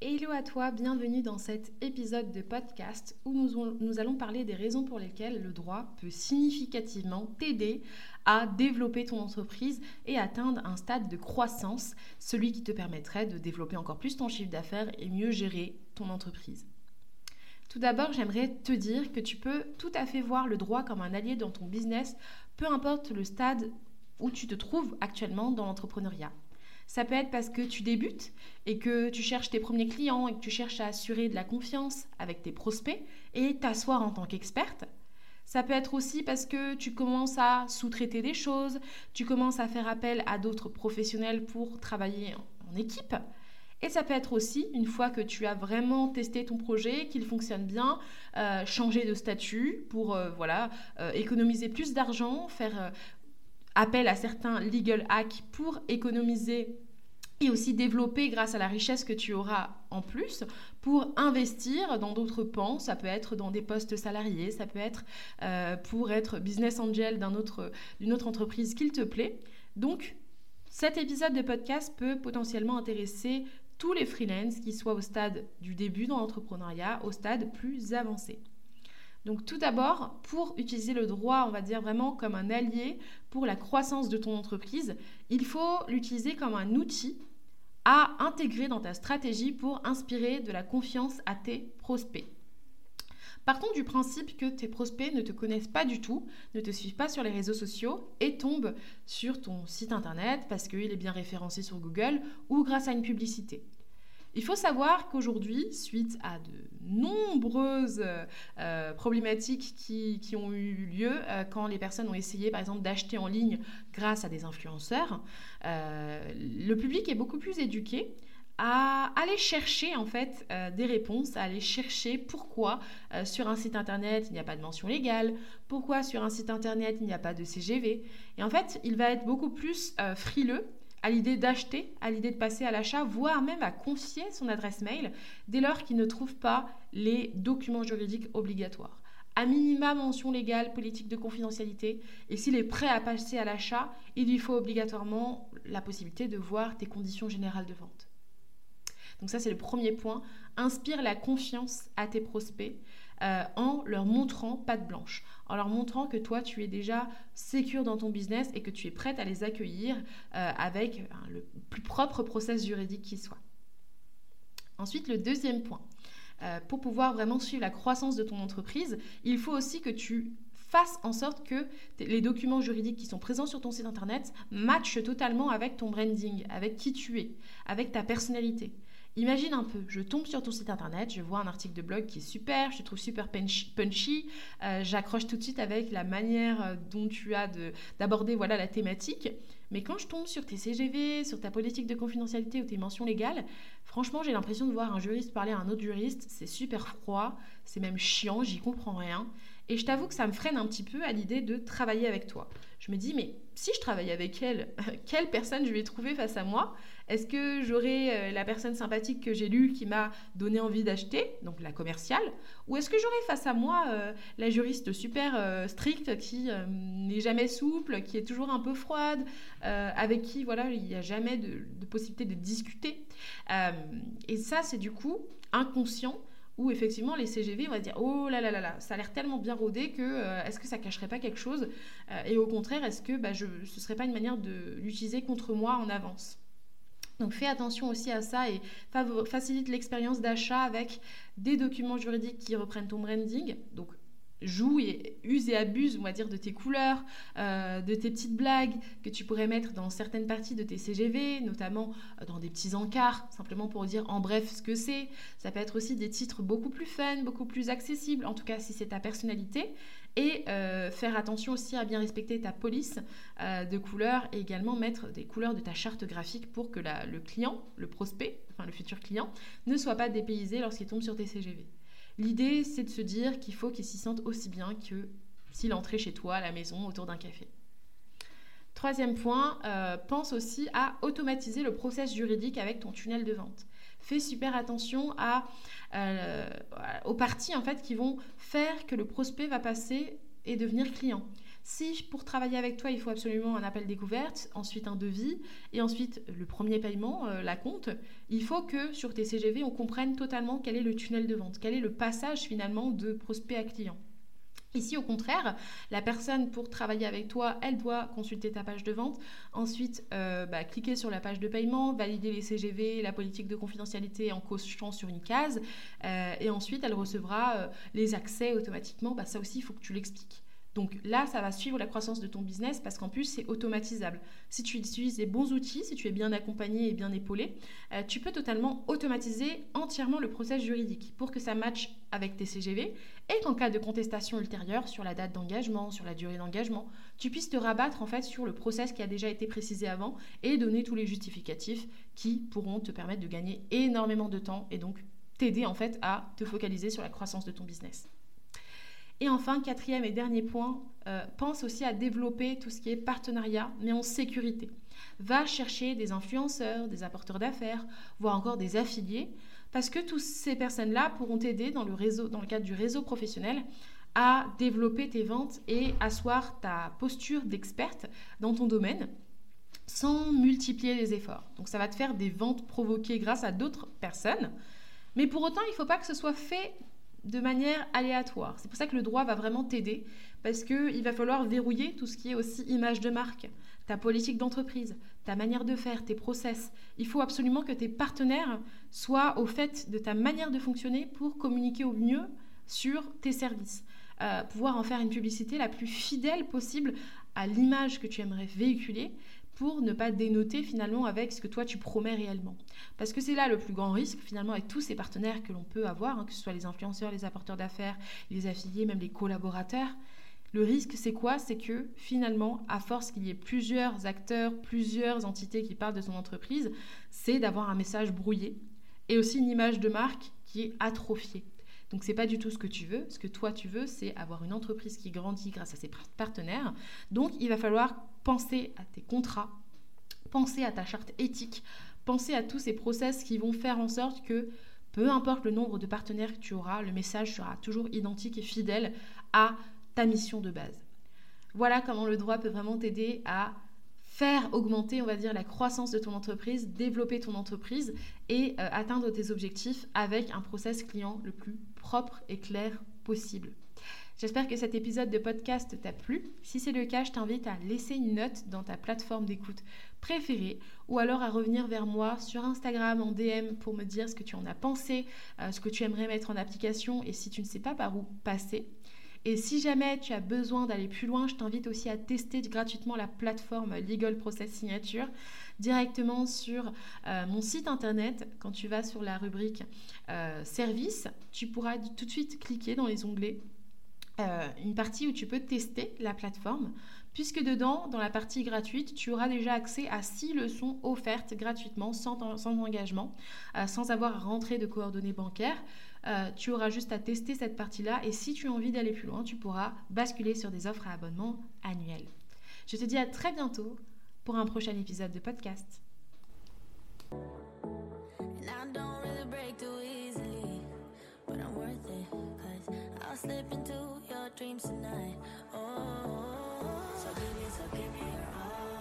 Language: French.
Hello à toi, bienvenue dans cet épisode de podcast où nous, allons parler des raisons pour lesquelles le droit peut significativement t'aider à développer ton entreprise et atteindre un stade de croissance, celui qui te permettrait de développer encore plus ton chiffre d'affaires et mieux gérer ton entreprise. Tout d'abord, j'aimerais te dire que tu peux tout à fait voir le droit comme un allié dans ton business, peu importe le stade où tu te trouves actuellement dans l'entrepreneuriat. Ça peut être parce que tu débutes et que tu cherches tes premiers clients et que tu cherches à assurer de la confiance avec tes prospects et t'asseoir en tant qu'experte. Ça peut être aussi parce que tu commences à sous-traiter des choses, tu commences à faire appel à d'autres professionnels pour travailler en équipe. Et ça peut être aussi, une fois que tu as vraiment testé ton projet, qu'il fonctionne bien, euh, changer de statut pour euh, voilà, euh, économiser plus d'argent, faire appel à certains legal hacks pour économiser et aussi développer grâce à la richesse que tu auras en plus pour investir dans d'autres pans. Ça peut être dans des postes salariés, ça peut être euh, pour être business angel d'une autre, autre entreprise qu'il te plaît. Donc, cet épisode de podcast peut potentiellement intéresser tous les freelances qui soient au stade du début dans l'entrepreneuriat, au stade plus avancé. Donc tout d'abord, pour utiliser le droit, on va dire vraiment comme un allié pour la croissance de ton entreprise, il faut l'utiliser comme un outil à intégrer dans ta stratégie pour inspirer de la confiance à tes prospects. Partons du principe que tes prospects ne te connaissent pas du tout, ne te suivent pas sur les réseaux sociaux et tombent sur ton site internet parce qu'il est bien référencé sur Google ou grâce à une publicité. Il faut savoir qu'aujourd'hui, suite à de nombreuses euh, problématiques qui, ont eu lieu euh, quand les personnes ont essayé, par exemple, d'acheter en ligne grâce à des influenceurs, euh, le public est beaucoup plus éduqué à aller chercher en fait des réponses, à aller chercher pourquoi sur un site internet il n'y a pas de mention légale, pourquoi sur un site internet il n'y a pas de CGV. Et en fait, il va être beaucoup plus frileux à l'idée d'acheter, à l'idée de passer à l'achat, voire même à confier son adresse mail dès lors qu'il ne trouve pas les documents juridiques obligatoires. À minima mention légale, politique de confidentialité, et s'il est prêt à passer à l'achat, il lui faut obligatoirement la possibilité de voir tes conditions générales de vente. Donc ça c'est le premier point. Inspire la confiance à tes prospects. Euh, en leur montrant patte blanche, en leur montrant que toi tu es déjà sécure dans ton business et que tu es prête à les accueillir euh, avec euh, le plus propre process juridique qui soit. Ensuite, le deuxième point, pour pouvoir vraiment suivre la croissance de ton entreprise, il faut aussi que tu fasses en sorte que les documents juridiques qui sont présents sur ton site internet matchent totalement avec ton branding, avec qui tu es, avec ta personnalité. Imagine un peu, je tombe sur ton site internet, je vois un article de blog qui est super, je te trouve super punchy, euh, j'accroche tout de suite avec la manière euh, dont tu as d'aborder voilà, la thématique. Mais quand je tombe sur tes CGV, sur ta politique de confidentialité ou tes mentions légales, franchement, j'ai l'impression de voir un juriste parler à un autre juriste. C'est super froid, c'est même chiant, j'y comprends rien. Et je t'avoue que ça me freine un petit peu à l'idée de travailler avec toi. Je me dis, mais si je travaille avec elle, quelle personne je vais trouver face à moi? Est-ce que j'aurai euh, la personne sympathique que j'ai lue qui m'a donné envie d'acheter, donc la commerciale Ou est-ce que j'aurai face à moi euh, la juriste super euh, stricte qui n'est jamais souple, qui est toujours un peu froide, avec qui voilà, il n'y a jamais de, possibilité de discuter Et ça, c'est du coup inconscient où effectivement les CGV, on dire oh là là là là, ça a l'air tellement bien rodé que est-ce que ça cacherait pas quelque chose Et au contraire, est-ce que bah, je, ce serait pas une manière de l'utiliser contre moi en avance? Donc fais attention aussi à ça et facilite l'expérience d'achat avec des documents juridiques qui reprennent ton branding. Donc joue et use et abuse, on va dire, de tes couleurs, euh, de tes petites blagues que tu pourrais mettre dans certaines parties de tes CGV, notamment euh, dans des petits encarts, simplement pour dire en bref ce que c'est. Ça peut être aussi des titres beaucoup plus fun, beaucoup plus accessibles, en tout cas si c'est ta personnalité. Et euh, faire attention aussi à bien respecter ta police de couleurs et également mettre des couleurs de ta charte graphique pour que le client, le prospect, enfin le futur client, ne soit pas dépaysé lorsqu'il tombe sur tes CGV. L'idée, c'est de se dire qu'il faut qu'il s'y sente aussi bien que s'il entrait chez toi à la maison autour d'un café. Troisième point, euh, pense aussi à automatiser le process juridique avec ton tunnel de vente. Fais super attention euh, aux parties en fait qui vont faire que le prospect va passer et devenir client. Si pour travailler avec toi, il faut absolument un appel découverte, ensuite un devis et ensuite le premier paiement, euh, la compte, il faut que sur tes CGV, on comprenne totalement quel est le tunnel de vente, quel est le passage finalement de prospect à client. Ici, au contraire, la personne pour travailler avec toi, elle doit consulter ta page de vente, ensuite euh, bah, cliquer sur la page de paiement, valider les CGV, la politique de confidentialité en cochant sur une case, euh, et ensuite elle recevra les accès automatiquement. Bah, ça aussi, il faut que tu l'expliques. Donc là, ça va suivre la croissance de ton business parce qu'en plus, c'est automatisable. Si tu utilises les bons outils, si tu es bien accompagné et bien épaulé, euh, tu peux totalement automatiser entièrement le process juridique pour que ça matche avec tes CGV et qu'en cas de contestation ultérieure sur la date d'engagement, sur la durée d'engagement, tu puisses te rabattre en fait sur le process qui a déjà été précisé avant et donner tous les justificatifs qui pourront te permettre de gagner énormément de temps et donc t'aider en fait à te focaliser sur la croissance de ton business. Et enfin, quatrième et dernier point, euh, pense aussi à développer tout ce qui est partenariat, mais en sécurité. Va chercher des influenceurs, des apporteurs d'affaires, voire encore des affiliés, parce que toutes ces personnes-là pourront t'aider dans le réseau, dans le cadre du réseau professionnel, à développer tes ventes et asseoir ta posture d'experte dans ton domaine sans multiplier les efforts. Donc ça va te faire des ventes provoquées grâce à d'autres personnes. Mais pour autant, il ne faut pas que ce soit fait de manière aléatoire. C'est pour ça que le droit va vraiment t'aider, parce qu'il va falloir verrouiller tout ce qui est aussi image de marque, ta politique d'entreprise, ta manière de faire, tes process. Il faut absolument que tes partenaires soient au fait de ta manière de fonctionner pour communiquer au mieux sur tes services. Euh, pouvoir en faire une publicité la plus fidèle possible à l'image que tu aimerais véhiculer pour ne pas dénoter finalement avec ce que toi tu promets réellement. Parce que c'est là le plus grand risque finalement avec tous ces partenaires que l'on peut avoir, hein, que ce soit les influenceurs, les apporteurs d'affaires, les affiliés, même les collaborateurs. Le risque, c'est quoi? C'est que finalement, à force qu'il y ait plusieurs acteurs, plusieurs entités qui parlent de son entreprise, c'est d'avoir un message brouillé et aussi une image de marque qui est atrophiée. Donc c'est pas du tout ce que tu veux. Ce que toi tu veux, c'est avoir une entreprise qui grandit grâce à ses partenaires. Donc il va falloir penser à tes contrats, penser à ta charte éthique, penser à tous ces process qui vont faire en sorte que peu importe le nombre de partenaires que tu auras, le message sera toujours identique et fidèle à ta mission de base. Voilà comment le droit peut vraiment t'aider à faire augmenter, on va dire, la croissance de ton entreprise, développer ton entreprise et euh, atteindre tes objectifs avec un process client le plus propre et clair possible. J'espère que cet épisode de podcast t'a plu. Si c'est le cas, je t'invite à laisser une note dans ta plateforme d'écoute préférée ou alors à revenir vers moi sur Instagram en DM pour me dire ce que tu en as pensé, euh, ce que tu aimerais mettre en application et si tu ne sais pas par où passer. Et si jamais tu as besoin d'aller plus loin, je t'invite aussi à tester gratuitement la plateforme Legal Process Signature directement sur euh, mon site internet. Quand tu vas sur la rubrique euh, Service, tu pourras tout de suite cliquer dans les onglets euh, une partie où tu peux tester la plateforme, puisque dedans, dans la partie gratuite, tu auras déjà accès à six leçons offertes gratuitement, sans, engagement, sans avoir à rentrer de coordonnées bancaires. Euh, tu auras juste à tester cette partie-là et si tu as envie d'aller plus loin, tu pourras basculer sur des offres à abonnement annuel. Je te dis à très bientôt pour un prochain épisode de podcast.